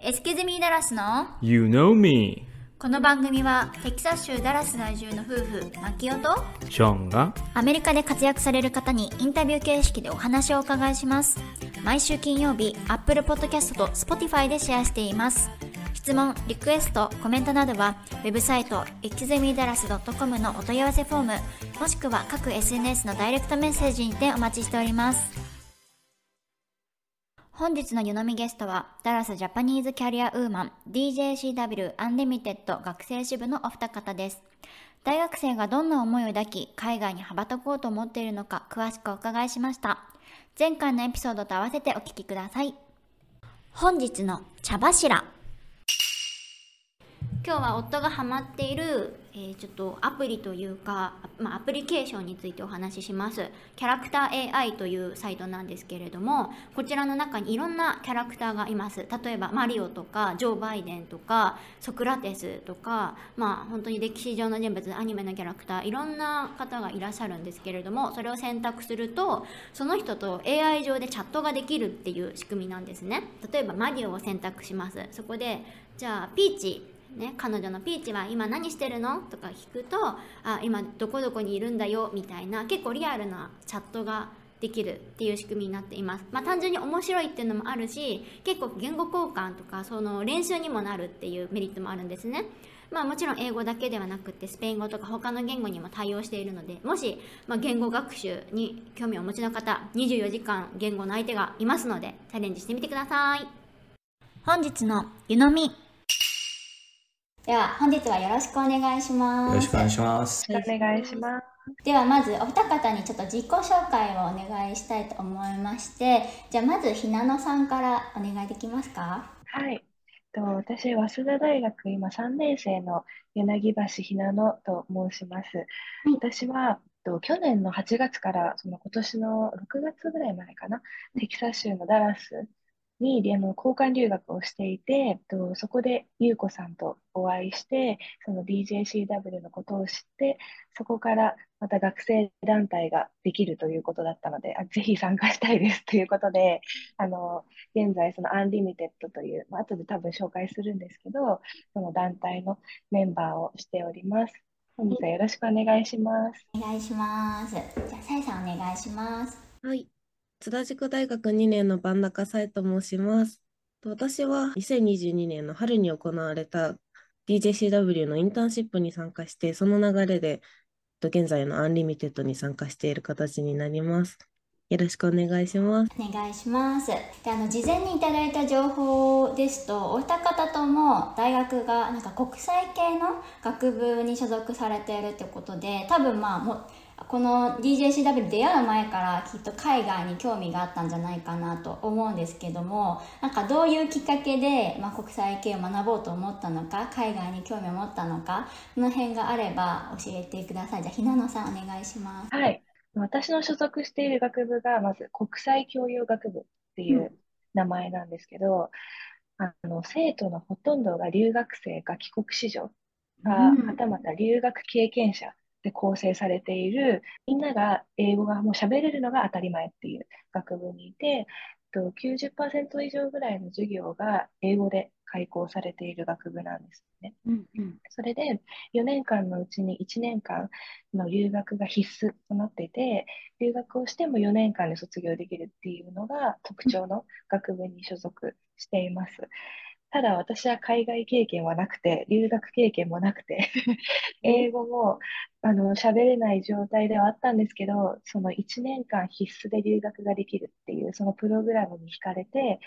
エスキズミーダラスの You know me. この番組はテキサス州ダラス在住の夫婦マキオとショーンがアメリカで活躍される方にインタビュー形式でお話をお伺いします。毎週金曜日 Apple Podcast と Spotify でシェアしています。質問、リクエスト、コメントなどはウェブサイト exemidalas.com のお問い合わせフォームもしくは各 SNS のダイレクトメッセージにてお待ちしております本日の湯飲みゲストは、ダラスジャパニーズキャリアウーマン DJCW アンリミテッド学生支部のお二方です。大学生がどんな思いを抱き、海外に羽ばたこうと思っているのか、詳しくお伺いしました。前回のエピソードと合わせてお聞きください。本日の茶柱。今日は夫がハマっている、えー、ちょっとアプリというか、まあ、アプリケーションについてお話しします。キャラクター AI というサイトなんですけれどもこちらの中にいろんなキャラクターがいます。例えばマリオとかジョー・バイデンとかソクラテスとかまあ本当に歴史上の人物アニメのキャラクターいろんな方がいらっしゃるんですけれどもそれを選択するとその人と AI 上でチャットができるっていう仕組みなんですね。例えばマリオを選択します。そこでじゃあピーチね、彼女のピーチは今何してるの？とか聞くとあ今どこどこにいるんだよみたいな結構リアルなチャットができるっていう仕組みになっています、まあ、単純に面白いっていうのもあるし結構言語交換とかその練習にもなるっていうメリットもあるんですね。まあもちろん英語だけではなくてスペイン語とか他の言語にも対応しているのでもし、まあ、言語学習に興味をお持ちの方24時間言語の相手がいますのでチャレンジしてみてください。本日の湯飲み。では本日はよろしくお願いします。よろしくお願いします。お願いします。ではまずお二方にちょっと自己紹介をお願いしたいと思いまして、じゃあまずひなのさんからお願いできますか？はい。と私、早稲田大学今3年生の柳橋ひなのと申します。私はと去年の8月からその今年の6月ぐらいまでかな、テキサス州のダラスにあの交換留学をしていて、とそこで優子さんとお会いして、その DJCW のことを知って、そこからまた学生団体ができるということだったので、あぜひ参加したいです ということで、あの現在、その Unlimited という、まあ後で多分紹介するんですけど、その団体のメンバーをしております。本日はよろしくお願いします。お願いします。じゃあ、さえさんお願いします。はい。津田塾大学2年の番中さえと申します。私は2022年の春に行われた DJCW のインターンシップに参加して、その流れで現在の Unlimited に参加している形になります。よろしくお願いします。お願いします。であの事前にいただいた情報ですと、お二方とも大学がなんか国際系の学部に所属されているってことで、多分まあもこの DJCW 出会う前からきっと海外に興味があったんじゃないかなと思うんですけどもなんかどういうきっかけで、まあ、国際系を学ぼうと思ったのか海外に興味を持ったのかその辺があれば教えてください。じゃあひなのさんお願いします。はい。私の所属している学部がまず国際教養学部っていう名前なんですけど、うん、あの生徒のほとんどが留学生か帰国子女か、うん、はたまた留学経験者で構成されている、みんなが英語がもう喋れるのが当たり前っていう学部にいて、90%以上ぐらいの授業が英語で開講されている学部なんですね。うんうん、それで4年間のうちに1年間の留学が必須となっていて、留学をしても4年間で卒業できるっていうのが特徴の学部に所属しています。ただ私は海外経験はなくて、留学経験もなくて 英語もあの喋れない状態ではあったんですけど、その1年間必須で留学ができるっていう、そのプログラムに惹かれて、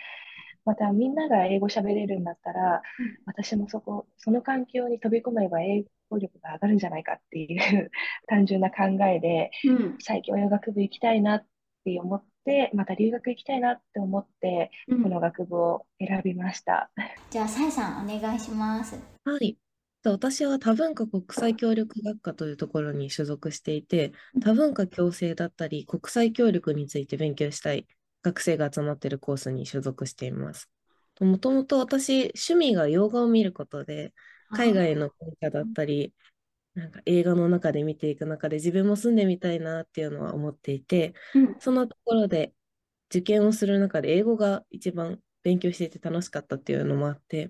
またみんなが英語喋れるんだったら、うん、私もそこ、その環境に飛び込めば英語力が上がるんじゃないかっていう単純な考えで、うん、最近泳学部行きたいなって思って、また留学行きたいなって思って、この学部を選びました。じゃあ、さえさん、お願いします。はい。私は多文化国際協力学科というところに所属していて、多文化共生だったり、国際協力について勉強したい学生が集まっているコースに所属しています。もともと私、趣味が洋画を見ることで、海外の文化だったり、なんか映画の中で見ていく中で自分も住んでみたいなっていうのは思っていて、うん、そのところで受験をする中で英語が一番勉強していて楽しかったっていうのもあって、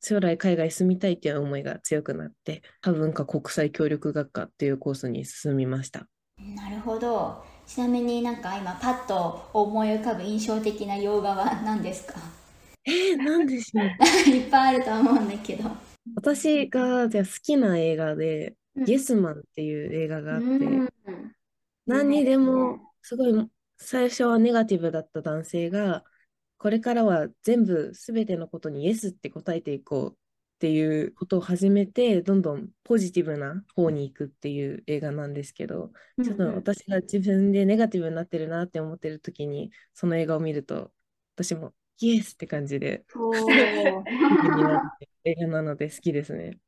将来海外住みたいっていう思いが強くなって、多文化国際協力学科っていうコースに進みました。なるほどちなみになんか今パッと思い浮かぶ印象的な洋画は何ですか？えー、なんでしょう。いっぱいあると思うんだけど私がじゃあ好きな映画で、うん。イエスマンっていう映画があって、うん。何にでもすごい最初はネガティブだった男性がこれからは全部全てのことにイエスって答えていこうっていうことを始めてどんどんポジティブな方に行くっていう映画なんですけどちょっと私が自分でネガティブになってるなって思ってる時にその映画を見ると私もイエスって感じで。おー 気になる映画なので好きですね。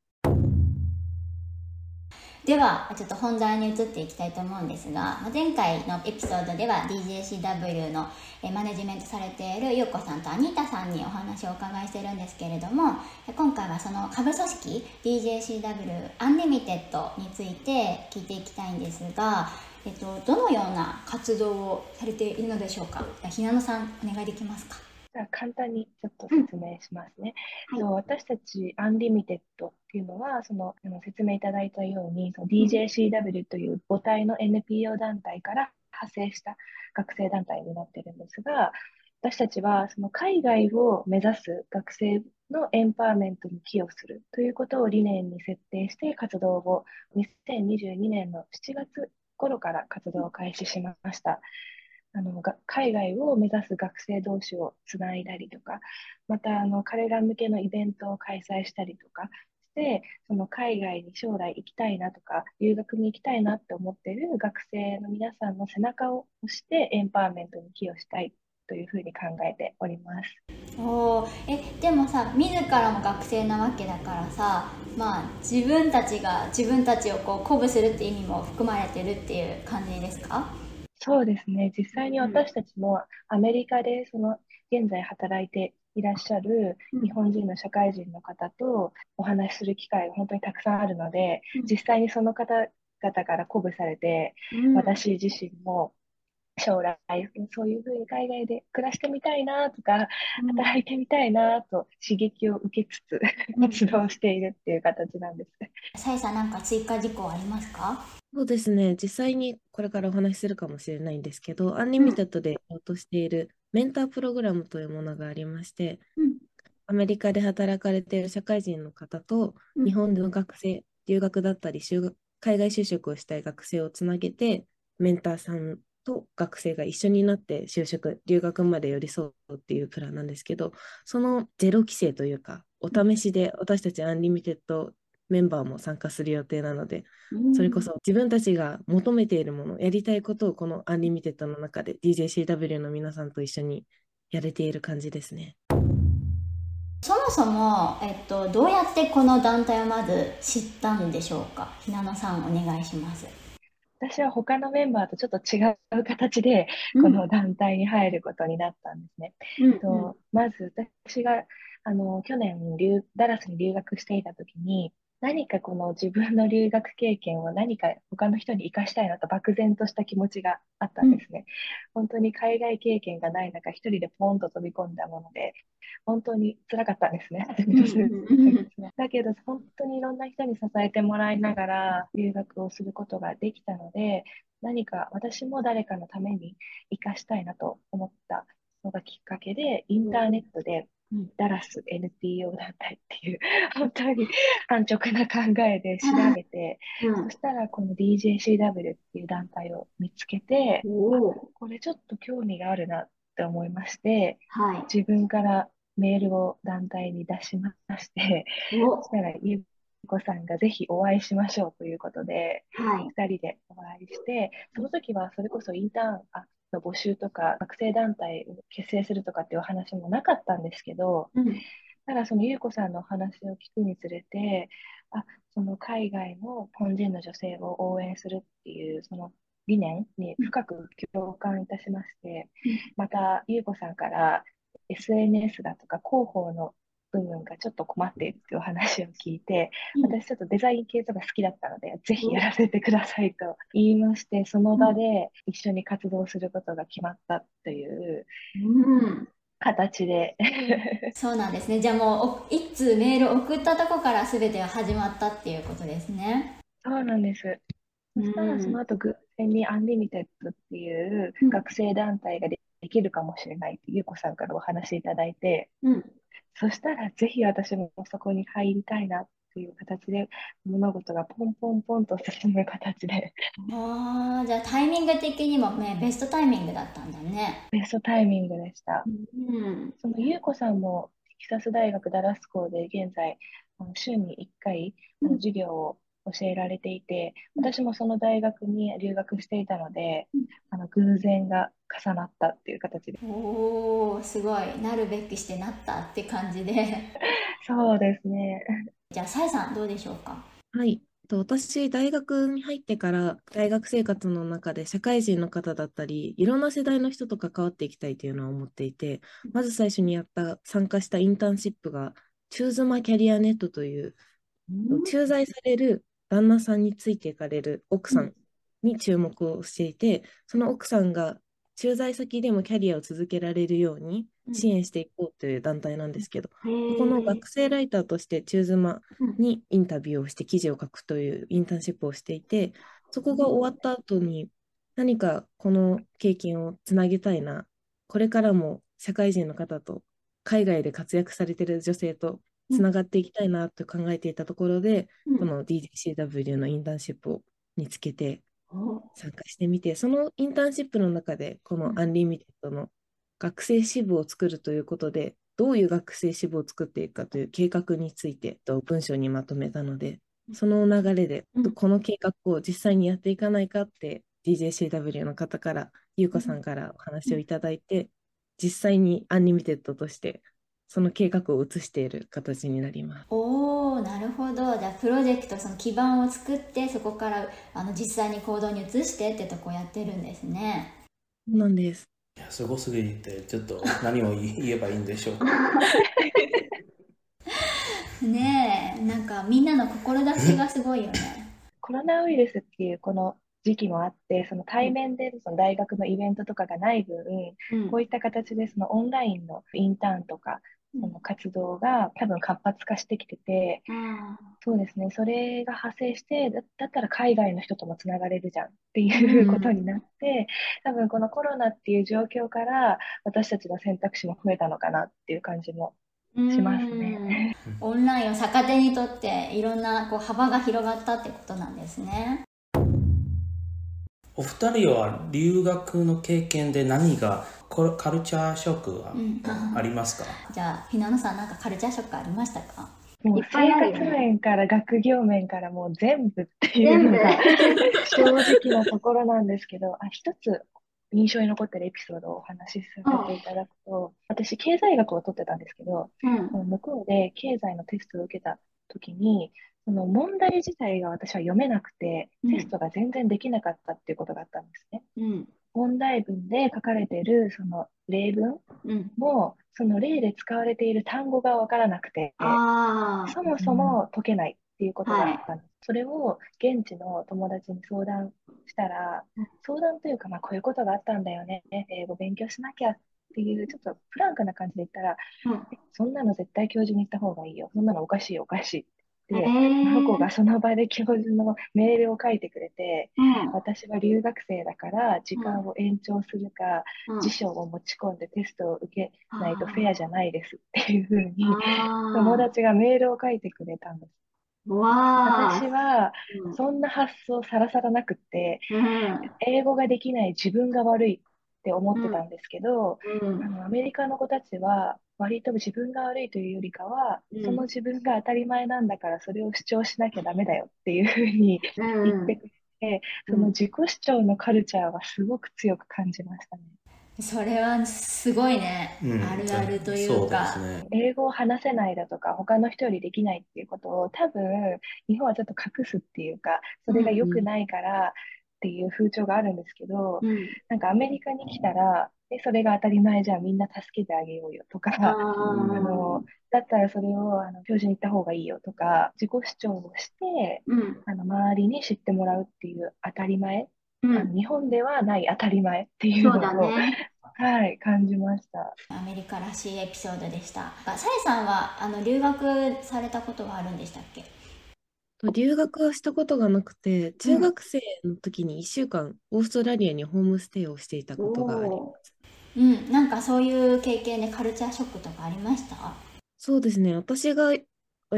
ではちょっと本題に移っていきたいと思うんですがまあ前回のエピソードでは DJCW のえマネジメントされているゆうこさんとアニータさんにお話をお伺いしてるんですけれどもえ今回はその下部組織 DJCW アンリミテッドについて聞いていきたいんですが、えっと、どのような活動をされているのでしょうか？ひなのさんお願いできますか？簡単にちょっと説明しますね。はいそう私たち Unlimited っていうのは、その説明いただいたように、DJCW という母体の NPO 団体から派生した学生団体になってるんですが、私たちはその海外を目指す学生のエンパワーメントに寄与するということを理念に設定して活動を2022年の7月頃から活動を開始しました。あの海外を目指す学生同士をつないだりとか、またあの彼ら向けのイベントを開催したりとかして、その海外に将来行きたいなとか、留学に行きたいなって思ってる学生の皆さんの背中を押してエンパワーメントに寄与したいというふうに考えております。おえでもさ自らも学生なわけだからさまあ自分たちが自分たちをこう鼓舞するって意味も含まれてるっていう感じですか？そうですね。実際に私たちもアメリカでその現在働いていらっしゃるうん。日本人の社会人の方とお話しする機会が本当にたくさんあるのでうん、実際にその方々から鼓舞されて、私自身も将来そういうふうに海外で暮らしてみたいなとか、働いてみたいなと刺激を受けつつ活動しているっていう形なんです。さえさんなんか追加事項ありますか？そうですね。実際にこれからお話しするかもしれないんですけど、 Unlimited でやろうとしているメンタープログラムというものがありまして、うん。アメリカで働かれている社会人の方と、うん。日本での学生、留学だったり就学、海外就職をしたい学生をつなげて、メンターさんと学生が一緒になって就職、留学まで寄り添うっていうプランなんですけど、そのゼロ期生というか、お試しで私たち Unlimited メンバーも参加する予定なので、それこそ自分たちが求めているもの、やりたいことをこの Unlimited の中で DJCW の皆さんと一緒にやれている感じですね。そもそも、えっと、どうやってこの団体をまず知ったんでしょうか？ひなのさんお願いします私は他のメンバーとちょっと違う形でこの団体に入ることになったんですね。うんとまず私があの去年留ダラスに留学していた時に何かこの自分の留学経験を何か他の人に生かしたいなと漠然とした気持ちがあったんですね。本当に海外経験がない中一人でポンと飛び込んだもので本当に辛かったんですね。だけど本当にいろんな人に支えてもらいながら留学をすることができたので何か私も誰かのために生かしたいなと思ったのがきっかけでインターネットでうんダラス NPO 団体っていう 本当に安直な考えで調べてそしたらこの DJCW っていう団体を見つけてこれちょっと興味があるなって思いましてはい。自分からメールを団体に出しましてお。そしたらゆうこさんがぜひお会いしましょうということではい。2人でお会いしてその時はそれこそインターンあの募集とか学生団体を結成するとかっていうお話もなかったんですけどうん。ただそのゆうこさんのお話を聞くにつれて、あ、その海外の日本人の女性を応援するっていうその理念に深く共感いたしまして、またゆうこさんから SNS だとか広報の部分がちょっと困っているっていうお話を聞いて、うん私ちょっとデザイン系とか好きだったので、ぜひやらせてくださいと言いまして、その場で一緒に活動することが決まったという、うん形でそうなんですね。じゃあもう、一通メール送ったとこから全てが始まったっていうことですね。そうなんです。そしたらその後偶然に Unlimited っていううん学生団体がでできるかもしれないってゆうこさんからお話いただいて、うん。そしたらぜひ私もそこに入りたいなっていう形で物事がポンポンポンと進む形でああ、じゃあタイミング的にもね、ベストタイミングだったんだね。ベストタイミングでした。うん。そのゆうこさんもテキサス大学ダラス校で現在週に1回授業を教えられていて、私もその大学に留学していたのでうん、あの偶然が重なったっていう形で。おお、すごい。なるべくしてなったって感じで。そうですね。じゃあ、さえさんどうでしょうか？はい。と私、大学に入ってから大学生活の中で社会人の方だったり、いろんな世代の人と関わっていきたいというのは思っていて、まず最初にやった、参加したインターンシップが、チューズマキャリアネットという、駐在される旦那さんについていかれる奥さんに注目をしていて、その奥さんが駐在先でもキャリアを続けられるように支援していこうという団体なんですけど、この学生ライターとしてチューズマにインタビューをして記事を書くというインターンシップをしていて、そこが終わった後に何かこの経験をつなげたいな、これからも社会人の方と海外で活躍されている女性とつながっていきたいなと考えていたところで、この DJCW のインターンシップを見つけて参加してみて、そのインターンシップの中で、この Unlimited の学生支部を作るということで、どういう学生支部を作っていくかという計画についてと文章にまとめたので、その流れで、うん。この計画を実際にやっていかないかって DJCW の方から、ゆうこさんからお話をいただいて、実際に Unlimited としてその計画を移している形になります。おおなるほどじゃあプロジェクトその基盤を作ってそこからあの実際に行動に移してってとこやってるんですねなんです。いやすごすぎて、ちょっと何を言えばいいんでしょう。ねえなんかみんなの志がすごいよねコロナウイルスっていうこの時期もあって、その対面でその大学のイベントとかがない分、うんこういった形でそのオンラインのインターンとか、うんその活動が多分活発化してきてて、あそうですね、それが派生して、だ、だったら海外の人ともつながれるじゃんっていううん。ことになって、多分このコロナっていう状況から私たちの選択肢も増えたのかなっていう感じもーしますね。う んオンラインを逆手にとっていろんなこう幅が広がったってことなんですね。お二人は留学の経験で何がコカルチャーショックはうん。ありますか、じゃあひなのさんなんかカルチャーショックありましたか？もう生活面から学業面からもう全部っていうのが 正直なところなんですけど、あ、一つ印象に残ってるエピソードをお話しさせていただくと、私経済学を取ってたんですけど、うん。向こうで経済のテストを受けた時に、その問題自体が私は読めなくて、うん。テストが全然できなかったっていうことがあったんですね。うん問題文で書かれているその例文うんも、その例で使われている単語がわからなくて、そもそも解けないっていうことがあったんです。それを現地の友達に相談したらうん、相談というか、まあ、こういうことがあったんだよね、英語勉強しなきゃっていう、ちょっとフランクな感じで言ったら、うんえそんなの絶対教授に言った方がいいよ。そんなのおかしいおかしいって。へで、ー。その子がその場で教授のメールを書いてくれて、うん。私は留学生だから時間を延長するか、うん。辞書を持ち込んでテストを受けないとフェアじゃないですっていうふうに、友達がメールを書いてくれたんです。わ私はうん。そんな発想さらさらなくって、うん。英語ができない自分が悪いって思ってたんですけど、うん。あのアメリカの子たちは割と自分が悪いというよりかは、うん。その自分が当たり前なんだからそれを主張しなきゃダメだよっていうふうに言ってくれて、その自己主張のカルチャーはすごく強く感じましたね。それはすごいね、うん。あるあるといそううかですね。英語を話せないだとか、他の人よりできないっていうことを多分、日本はちょっと隠すっていうか、それが良くないからっていう風潮があるんですけど、うん。なんかアメリカに来たら、え、それが当たり前じゃあみんな助けてあげようよとか、ああの、だったらそれをあの教授に言った方がいいよとか、自己主張をして、うん。あの周りに知ってもらうっていう当たり前、うん。あの日本ではない当たり前っていうのそうだを、ね。はい、感じました。アメリカらしいエピソードでした。さえさんはあの留学されたことはあるんでしたっけ？と留学はしたことがなくて、中学生の時に1週間、オーストラリアにホームステイをしていたことがあります。うん。なんかそういう経験でカルチャーショックとかありました？そうですね。私が、え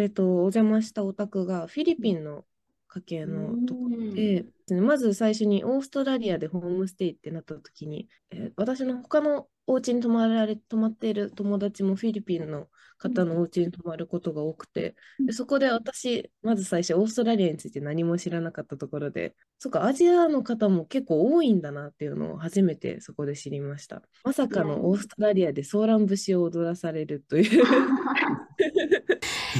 っと、お邪魔したお宅がフィリピンの家系のところで、まず最初にオーストラリアでホームステイってなった時に、えー私の他のお家に泊まられ、泊まっている友達もフィリピンの方のお家に泊まることが多くて、でそこで私、まず最初オーストラリアについて何も知らなかったところで、そっか、アジアの方も結構多いんだなっていうのを初めてそこで知りました。まさかのオーストラリアでソーラン節を踊らされるという。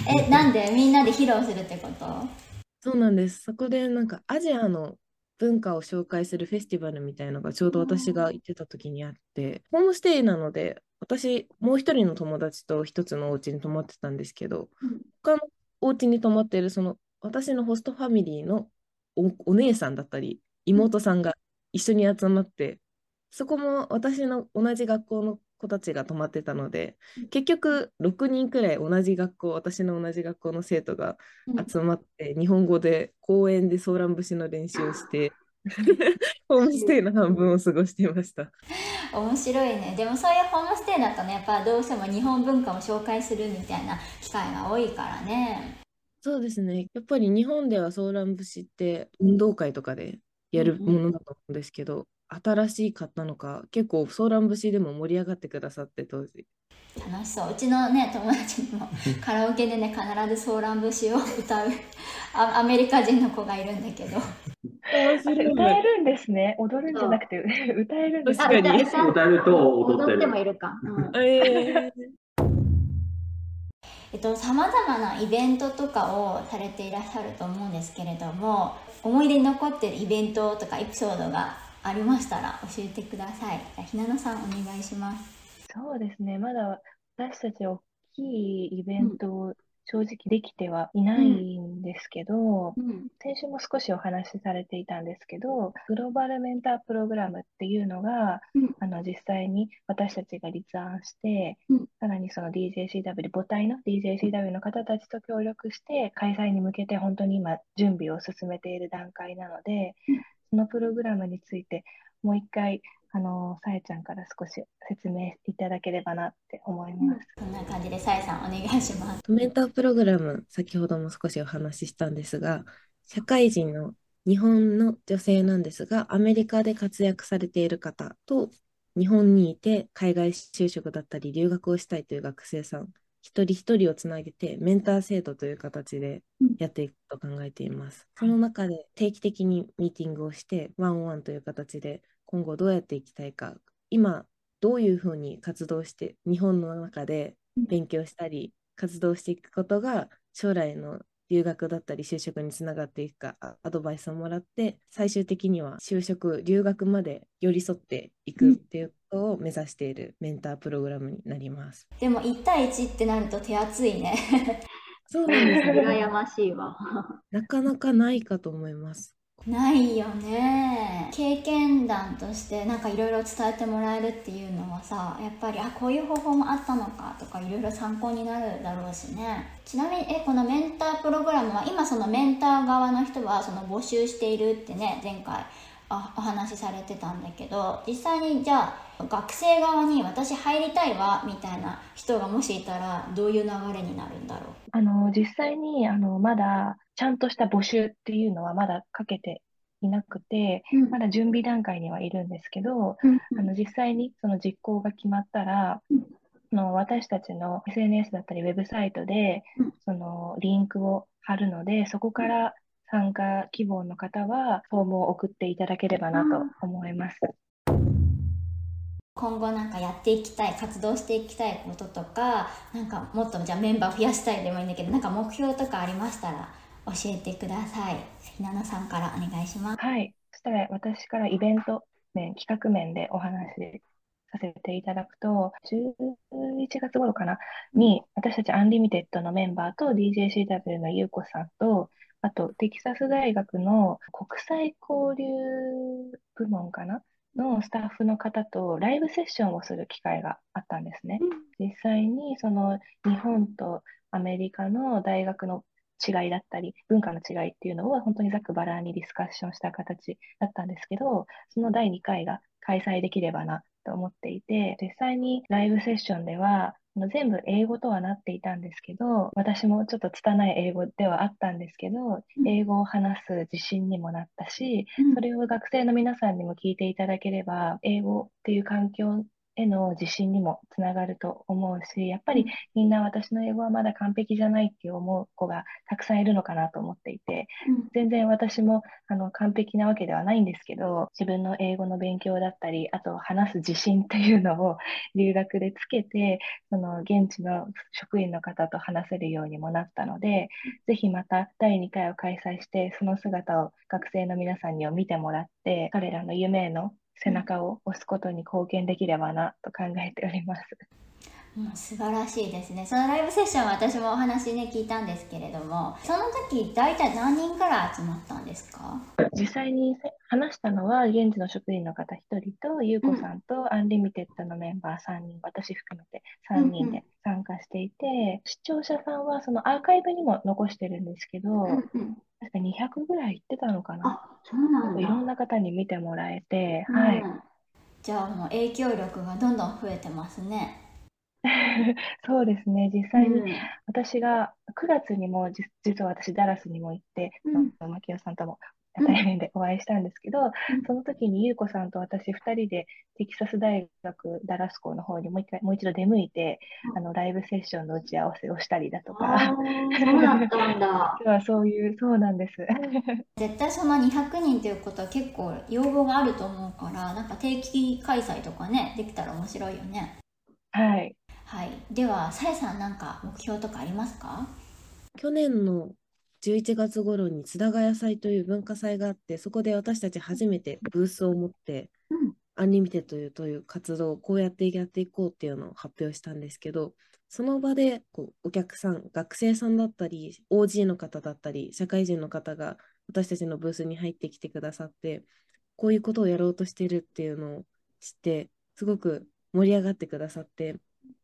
えなんで？みんなで披露するってこと？そうなんです。そこでなんかアジアの文化を紹介するフェスティバルみたいのがちょうど私が行ってた時にあって、ホームステイなので、私もう一人の友達と一つのお家に泊まってたんですけど、うん。他のお家に泊まっているその私のホストファミリーのお、お姉さんだったり、妹さんが一緒に集まって、そこも私の同じ学校の子たちが泊まってたので、結局6人くらい同じ学校、私の同じ学校の生徒が集まって、日本語で公園でソーラン節の練習をして、ホームステイの半分を過ごしていました。面白いね。でもそういうホームステイだとねやっぱどうしても日本文化を紹介するみたいな機会が多いからね。そうですね。やっぱり日本ではソーラン節って運動会とかでやるものだと思うんですけど、新しいかったのか、結構ソーラン節でも盛り上がってくださって当時。楽しそう。うちのね友達にも カラオケでね必ずソーラン節を歌うあアメリカ人の子がいるんだけど。歌えるんですね。踊るんじゃなくて歌えるんです確かに。歌歌うと踊ってる。もいるか、うん。え えっと、さまざまなイベントとかをされていらっしゃると思うんですけれども思い出に残っているイベントとかエピソードがありましたら教えてください。ひなのさんお願いします。そうですね。まだ私たち大きいイベントを正直できてはいないんですけど、うん。先週も少しお話しされていたんですけど、グローバルメンタープログラムっていうのが、うん。あの実際に私たちが立案して、うん。さらにその DJCW、母体の DJCW の方たちと協力して、開催に向けて本当に今準備を進めている段階なので、うんそのプログラムについてもう一回、あの、さえちゃんから少し説明いただければなって思います。こんな感じでさえさんお願いしますメンタープログラム、先ほども少しお話ししたんですが、社会人の日本の女性なんですが、アメリカで活躍されている方と、日本にいて海外就職だったり留学をしたいという学生さん、一人一人をつなげてメンター制度という形でやっていくと考えています。その中で定期的にミーティングをして、ワンオンワンという形で今後どうやっていきたいか、今どういうふうに活動して、日本の中で勉強したり、活動していくことが将来の留学だったり就職につながっていくかあアドバイスをもらって最終的には就職留学まで寄り添っていくっていうを目指しているメンタープログラムになります。でも1対1ってなると手厚いねそうなんですね。羨ましいわなかなかないかと思います。ないよね経験談としてなんかいろいろ伝えてもらえるっていうのはさやっぱりあこういう方法もあったのかとかいろいろ参考になるだろうしねちなみにえこのメンタープログラムは今そのメンター側の人はその募集しているってね前回あお話しされてたんだけど実際にじゃあ学生側に私入りたいわみたいな人がもしいたらどういう流れになるんだろう？あの、実際に、あの、まだ、ちゃんとした募集っていうのはまだかけていなくて、まだ準備段階にはいるんですけど、あの、実際にその実行が決まったら、その私たちの SNS だったりウェブサイトでうん、そのリンクを貼るので、そこから参加希望の方は、フォームを送っていただければなと思います。今後なんかやっていきたい活動していきたいこととかなんかもっとじゃあメンバー増やしたいでもいいんだけどなんか目標とかありましたら教えてくださいひなのさんからお願いしますはい。そしたら私からイベント面、企画面でお話しさせていただくと、11月頃かな、に、私たち Unlimited のメンバーと DJCW のゆうこさんと、あと、テキサス大学の国際交流部門かな？のスタッフの方とライブセッションをする機会があったんですね。実際にその日本とアメリカの大学の違いだったり、文化の違いっていうのを本当にざっくばらんにディスカッションした形だったんですけど、その第2回が開催できればなと思っていて、実際にライブセッションでは、全部英語とはなっていたんですけど、私もちょっと拙い英語ではあったんですけど、英語を話す自信にもなったし、それを学生の皆さんにも聞いていただければ、英語っていう環境への自信にもつながると思うし、やっぱりみんな私の英語はまだ完璧じゃないって思う子がたくさんいるのかなと思っていて、全然私もあの完璧なわけではないんですけど、自分の英語の勉強だったり、あと話す自信っていうのを留学でつけて、その現地の職員の方と話せるようにもなったので、ぜひまた第2回を開催して、その姿を学生の皆さんにも見てもらって、彼らの夢への背中を押すことに貢献できればなと考えております。もう素晴らしいですね。そのライブセッションは私もお話ね聞いたんですけれども、その時大体何人から集まったんですか？実際に話したのは現地の職員の方1人と、ゆうこさんと Unlimited のメンバー3人、私含めて3人で参加していて、うんうん、視聴者さんはそのアーカイブにも残してるんですけど、うんうん確か200ぐらい行ってたのかな。あ、そうなんいろんな方に見てもらえて、うん、はい。じゃあもう影響力がどんどん増えてますね。そうですね、実際に私が9月にも実は私ダラスにも行って、うん、牧野さんとも対面でお会いしたんですけど、うん、その時に優子さんと私2人でテキサス大学ダラス校の方にもう一回もう一度出向いて、うん、あのライブセッションの打ち合わせをしたりだとか。そうだったんだ。そういう、そうなんです。絶対その200人ということは結構要望があると思うから、なんか定期開催とかね、できたら面白いよね。はい。はい。では、さえさんなんか目標とかありますか？去年の11月頃に津田塾祭という文化祭があって、そこで私たち初めてブースを持って、うん、 Unlimited という活動をこうやってやっていこうっていうのを発表したんですけど、その場でこうお客さん、学生さんだったり、OG の方だったり、社会人の方が私たちのブースに入ってきてくださって、こういうことをやろうとしてるっていうのを知って、すごく盛り上がってくださって、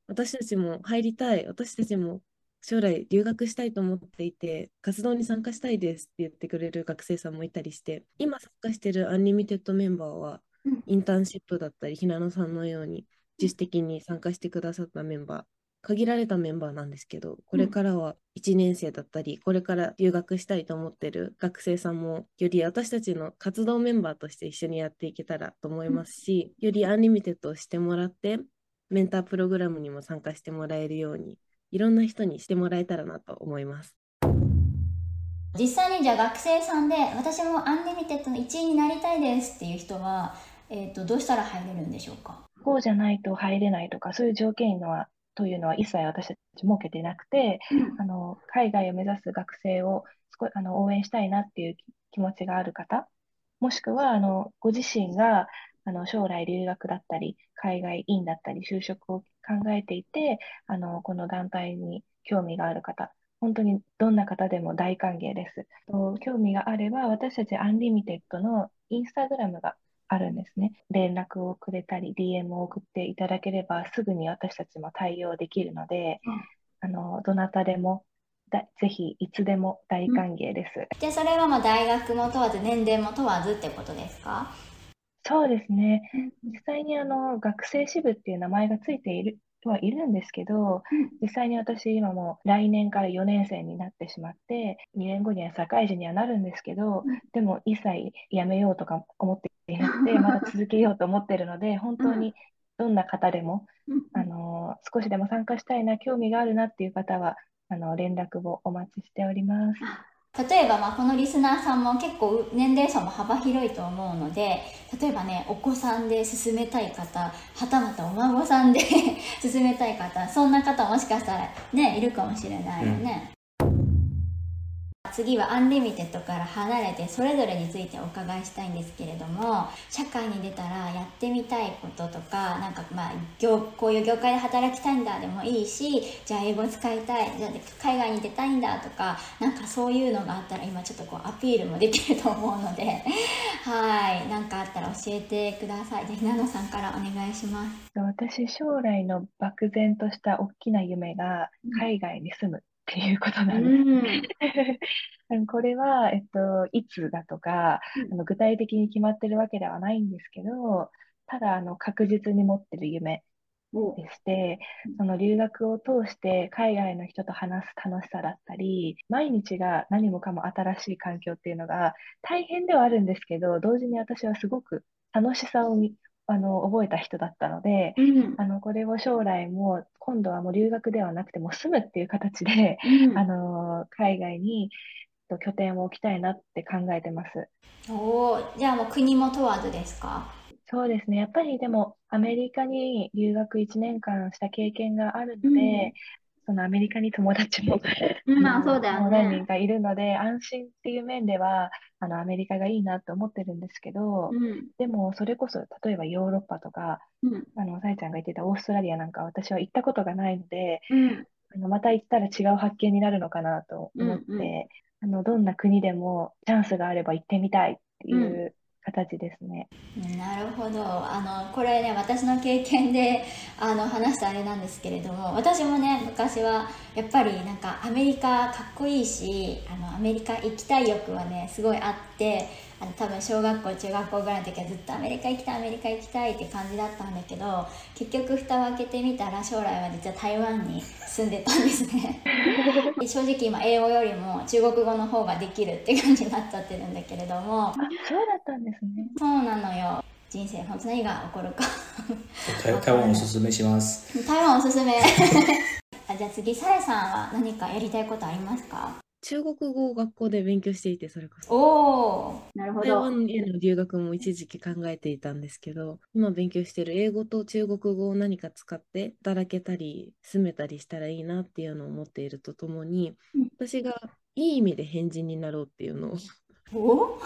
私たちも入りたい、私たちも将来留学したいと思っていて、活動に参加したいですって言ってくれる学生さんもいたりして、今参加してるアンリミテッドメンバーは、インターンシップだったり、ひなのさんのように自主的に参加してくださったメンバー、限られたメンバーなんですけど、これからは1年生だったり、これから留学したいと思ってる学生さんも、より私たちの活動メンバーとして一緒にやっていけたらと思いますし、より Unlimited を知ってもらって、メンタープログラムにも参加してもらえるようにいろんな人に知ってもらえたらなと思います。実際にじゃあ学生さんで私も Unlimited の一員になりたいですっていう人は、えーと、どうしたら入れるんでしょうか？こうじゃないと入れないとかそういう条件のはというのは一切私たち設けてなくて、うん、あの海外を目指す学生を少あの応援したいなっていう気持ちがある方もしくはあのご自身があの将来留学だったり海外院だったり就職を考えていて、あの、この団体に興味がある方、本当にどんな方でも大歓迎です。興味があれば、私たち Unlimited のインスタグラムがあるんですね。連絡をくれたり、DM を送っていただければ、すぐに私たちも対応できるので、うん、あの、どなたでもだぜひいつでも大歓迎です。うん、じゃあそれはまあ大学も問わず年齢も問わずってことですか？そうですね。実際にあの学生支部っていう名前がついているはいるんですけど、実際に私今も来年から4年生になってしまって、2年後には社会人にはなるんですけど、でも一切やめようとか思っていなくて、まだ続けようと思ってるので、本当にどんな方でも、あの少しでも参加したいな、興味があるなっていう方は、あの連絡をお待ちしております。例えばまあこのリスナーさんも結構年齢層も幅広いと思うので例えばねお子さんで進めたい方はたまたお孫さんで 進めたい方そんな方もしかしたらねいるかもしれないよね、次は Unlimited から離れてそれぞれについてお伺いしたいんですけれども社会に出たらやってみたいこととかなんかまあ業こういう業界で働きたいんだでもいいしじゃあ英語使いたいじゃあ海外に出たいんだとかなんかそういうのがあったら今ちょっとこうアピールもできると思うので はい何かあったら教えてください。じゃあひなのさんからお願いします。私、将来の漠然とした大きな夢が海外に住む。っていうことなんです。あの これは、えっと、いつだとか、うん。あの具体的に決まってるわけではないんですけど、ただ、あの、確実に持ってる夢でして、その留学を通して海外の人と話す楽しさだったり、毎日が何もかも新しい環境っていうのが大変ではあるんですけど、同時に私はすごく楽しさをみあの覚えた人だったので、うんあの、これを将来も、今度はもう留学ではなくても住むっていう形で、うんあの、海外にえっと拠点を置きたいなって考えてます。おーじゃあもう国も問わずですか？そうですね。やっぱりでも、アメリカに留学1年間した経験があるので、そのアメリカに友達も、まあそうだよもう何人ねかいるので、安心っていう面では、あの、アメリカがいいなと思ってるんですけど、うん。でも、それこそ、例えばヨーロッパとか、うん。あの、さえちゃんが言ってたオーストラリアなんか私は行ったことがないので、うん。あのまた行ったら違う発見になるのかなと思って、うんうん。あの、どんな国でもチャンスがあれば行ってみたいっていう形ですね。なるほどあのこれね私の経験であの話したあれなんですけれども私もね昔はやっぱりなんかアメリカかっこいいしあのアメリカ行きたい欲はねすごいあってあの多分小学校中学校ぐらいの時はずっとアメリカ行きたいアメリカ行きたいって感じだったんだけど結局蓋を開けてみたら将来は実は台湾に住んでたんですね。正直今英語よりも中国語の方ができるって感じになっちゃってるんだけれども。あ、そうだったんですね。そうなのよ。人生本当何が起こるか。台台湾おすすめします。台湾おすすめ。あじゃあ次サラさんは何かやりたいことありますか？中国語を学校で勉強していて、それこそ。おおなるほ台湾への留学も一時期考えていたんですけど、今勉強している英語と中国語を何か使って働けたり、住めたりしたらいいなっていうのを思っているとともにうん、私がいい意味で変人になろうっていうのを、お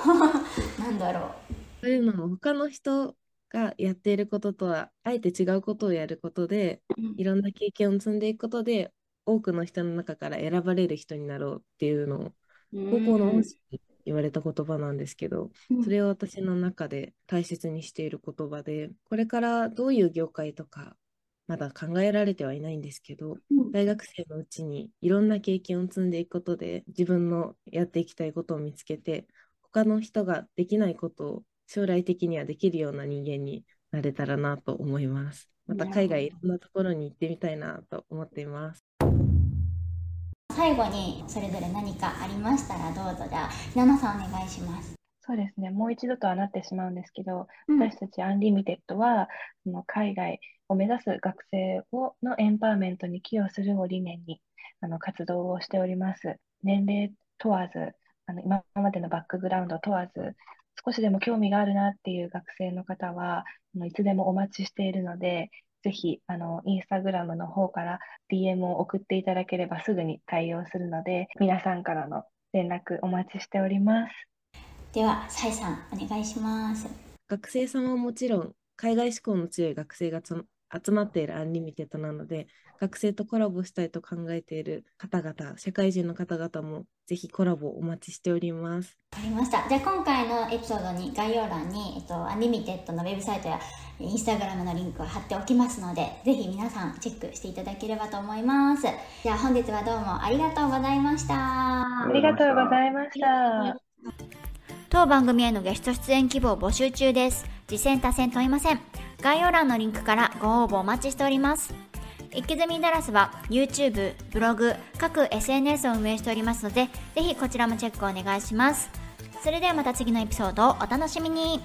なんだろそういうのも他の人がやっていることとは、あえて違うことをやることで、いろんな経験を積んでいくことで、多くの人の中から選ばれる人になろうっていうのを、高校の恩師に言われた言葉なんですけど、うんそれを私の中で大切にしている言葉で、これからどういう業界とか、まだ考えられてはいないんですけど、うん大学生のうちにいろんな経験を積んでいくことで、自分のやっていきたいことを見つけて、他の人ができないことを将来的にはできるような人間になれたらなと思います。また海外いろんなところに行ってみたいなと思っています。最後にそれぞれ何かありましたらどうぞじゃあひなのさんお願いしますそうですね。もう一度とはなってしまうんですけど、うん私たち Unlimited は、その海外を目指す学生をのエンパワーメントに寄与するを理念にあの活動をしております。年齢問わず、あの今までのバックグラウンド問わず、少しでも興味があるなっていう学生の方は、いつでもお待ちしているので、ぜひ、あの、インスタグラムの方から DM を送っていただければすぐに対応するので、皆さんからの連絡お待ちしております。ではさえさんお願いします学生さんはもちろん海外志向の強い学生がつ集まっている Unlimited なので学生とコラボしたいと考えている方々社会人の方々もぜひコラボお待ちしております。わかりました。じゃあ今回のエピソードに概要欄に、えっと、 Unlimited のウェブサイトやインスタグラムのリンクを貼っておきますのでぜひ皆さんチェックしていただければと思います。じゃあ本日はどうもありがとうございました。ありがとうございました。当番組へのゲスト出演希望募集中です。実践多戦問いません。概要欄のリンクからご応募お待ちしておりますイキズミダラスは YouTube、ブログ、各 SNS を運営しておりますのでぜひこちらもチェックお願いします。それではまた次のエピソードをお楽しみに。